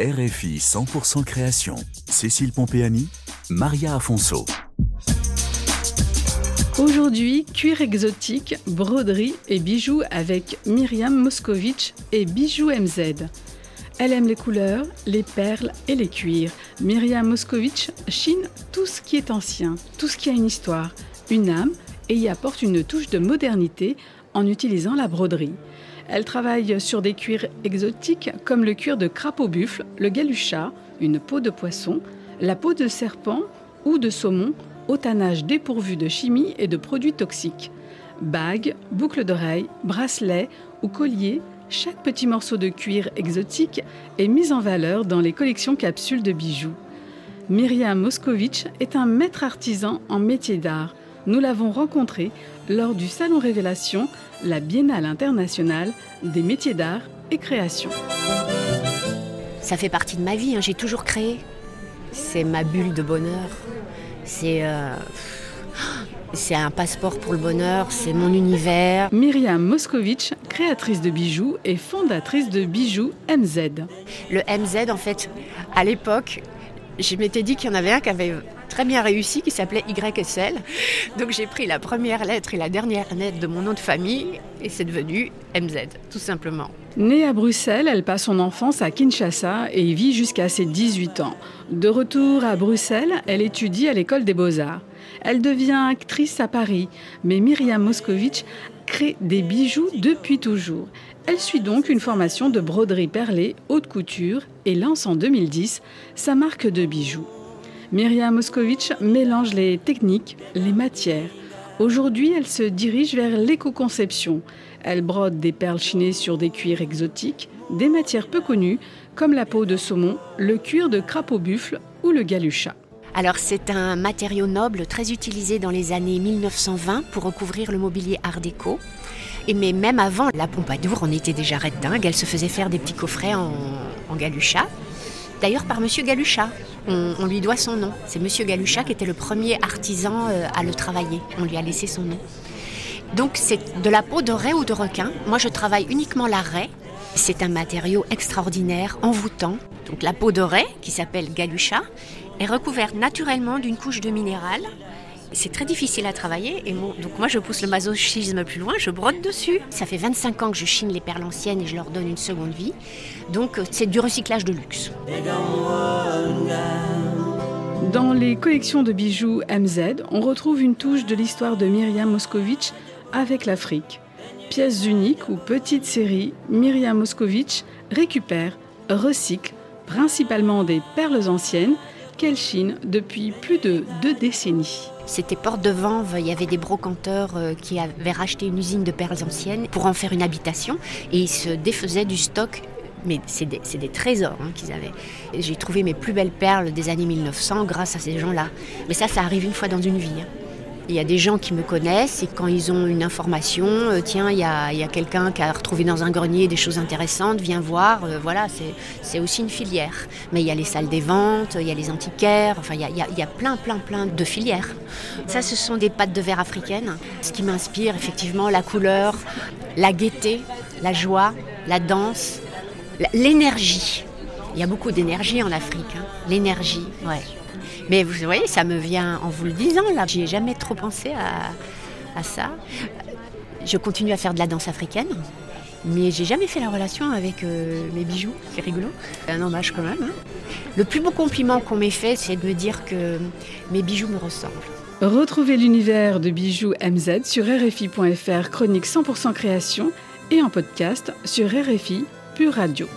RFI 100% création. Cécile Pompéani, Maria Afonso. Aujourd'hui, cuir exotique, broderie et bijoux avec Myriam Moscovitch et Bijoux MZ. Elle aime les couleurs, les perles et les cuirs. Myriam Moscovitch chine tout ce qui est ancien, tout ce qui a une histoire, une âme et y apporte une touche de modernité en utilisant la broderie. Elle travaille sur des cuirs exotiques comme le cuir de crapaud buffle, le galucha, une peau de poisson, la peau de serpent ou de saumon au tannage dépourvu de chimie et de produits toxiques. Bagues, boucles d'oreilles, bracelets ou colliers, chaque petit morceau de cuir exotique est mis en valeur dans les collections capsules de bijoux. Myriam Moscovitch est un maître artisan en métier d'art. Nous l'avons rencontré lors du Salon Révélation, la Biennale internationale des métiers d'art et création. Ça fait partie de ma vie, hein. j'ai toujours créé. C'est ma bulle de bonheur. C'est euh, c'est un passeport pour le bonheur, c'est mon univers. Myriam Moscovitch, créatrice de bijoux et fondatrice de bijoux MZ. Le MZ, en fait, à l'époque, je m'étais dit qu'il y en avait un qui avait très bien réussi, qui s'appelait YSL. Donc j'ai pris la première lettre et la dernière lettre de mon nom de famille et c'est devenu MZ, tout simplement. Née à Bruxelles, elle passe son enfance à Kinshasa et y vit jusqu'à ses 18 ans. De retour à Bruxelles, elle étudie à l'école des beaux-arts. Elle devient actrice à Paris, mais Myriam Moscovitch crée des bijoux depuis toujours. Elle suit donc une formation de broderie perlée haute couture et lance en 2010 sa marque de bijoux. Myriam Moscovitch mélange les techniques, les matières. Aujourd'hui, elle se dirige vers l'éco-conception. Elle brode des perles chinées sur des cuirs exotiques, des matières peu connues comme la peau de saumon, le cuir de crapaud buffle ou le galucha. Alors c'est un matériau noble très utilisé dans les années 1920 pour recouvrir le mobilier art déco. Et mais même avant, la Pompadour en était déjà dingue. Elle se faisait faire des petits coffrets en, en galucha. D'ailleurs par Monsieur Galucha. On, lui doit son nom. C'est Monsieur Galucha qui était le premier artisan euh, à le travailler. On lui a laissé son nom. Donc c'est de la peau de raie ou de requin. Moi je travaille uniquement la raie. C'est un matériau extraordinaire, envoûtant. Donc la peau de raie, qui s'appelle Galucha, est recouverte naturellement d'une couche de minéral. C'est très difficile à travailler et moi, donc moi je pousse le masochisme plus loin, je brode dessus. Ça fait 25 ans que je chine les perles anciennes et je leur donne une seconde vie. Donc c'est du recyclage de luxe. Dans les collections de bijoux MZ, on retrouve une touche de l'histoire de Myriam Moscovitch avec l'Afrique. Pièces uniques ou petites séries, Myriam Moscovitch récupère, recycle principalement des perles anciennes qu'elle chine depuis plus de deux décennies. C'était porte de Vanves, il y avait des brocanteurs euh, qui avaient racheté une usine de perles anciennes pour en faire une habitation et ils se défaisaient du stock mais c'est des, trésors hein, qu'ils avaient. J'ai trouvé mes plus belles perles des années 1900 grâce à ces gens-là. Mais ça, ça arrive une fois dans une vie. Hein. Il y a des gens qui me connaissent et quand ils ont une information, euh, tiens, il y a, quelqu'un qui a retrouvé dans un grenier des choses intéressantes, viens voir. Euh, voilà, c'est aussi une filière. Mais il y a les salles des ventes, il y a les antiquaires, enfin, il y a, y a plein, plein, plein de filières. Ça, ce sont des pâtes de verre africaines. Ce qui m'inspire, effectivement, la couleur, la gaieté, la joie, la danse, l'énergie. Il y a beaucoup d'énergie en Afrique. Hein. L'énergie, ouais. Mais vous voyez, ça me vient en vous le disant, là. J'y ai jamais trop pensé à, à, ça. Je continue à faire de la danse africaine, mais j'ai jamais fait la relation avec euh, mes bijoux. C'est rigolo. C'est un hommage quand même. Hein. Le plus beau compliment qu'on m'ait fait, c'est de me dire que mes bijoux me ressemblent. Retrouvez l'univers de bijoux MZ sur RFI.fr, chronique 100% création, et en podcast sur RFI Pure Radio.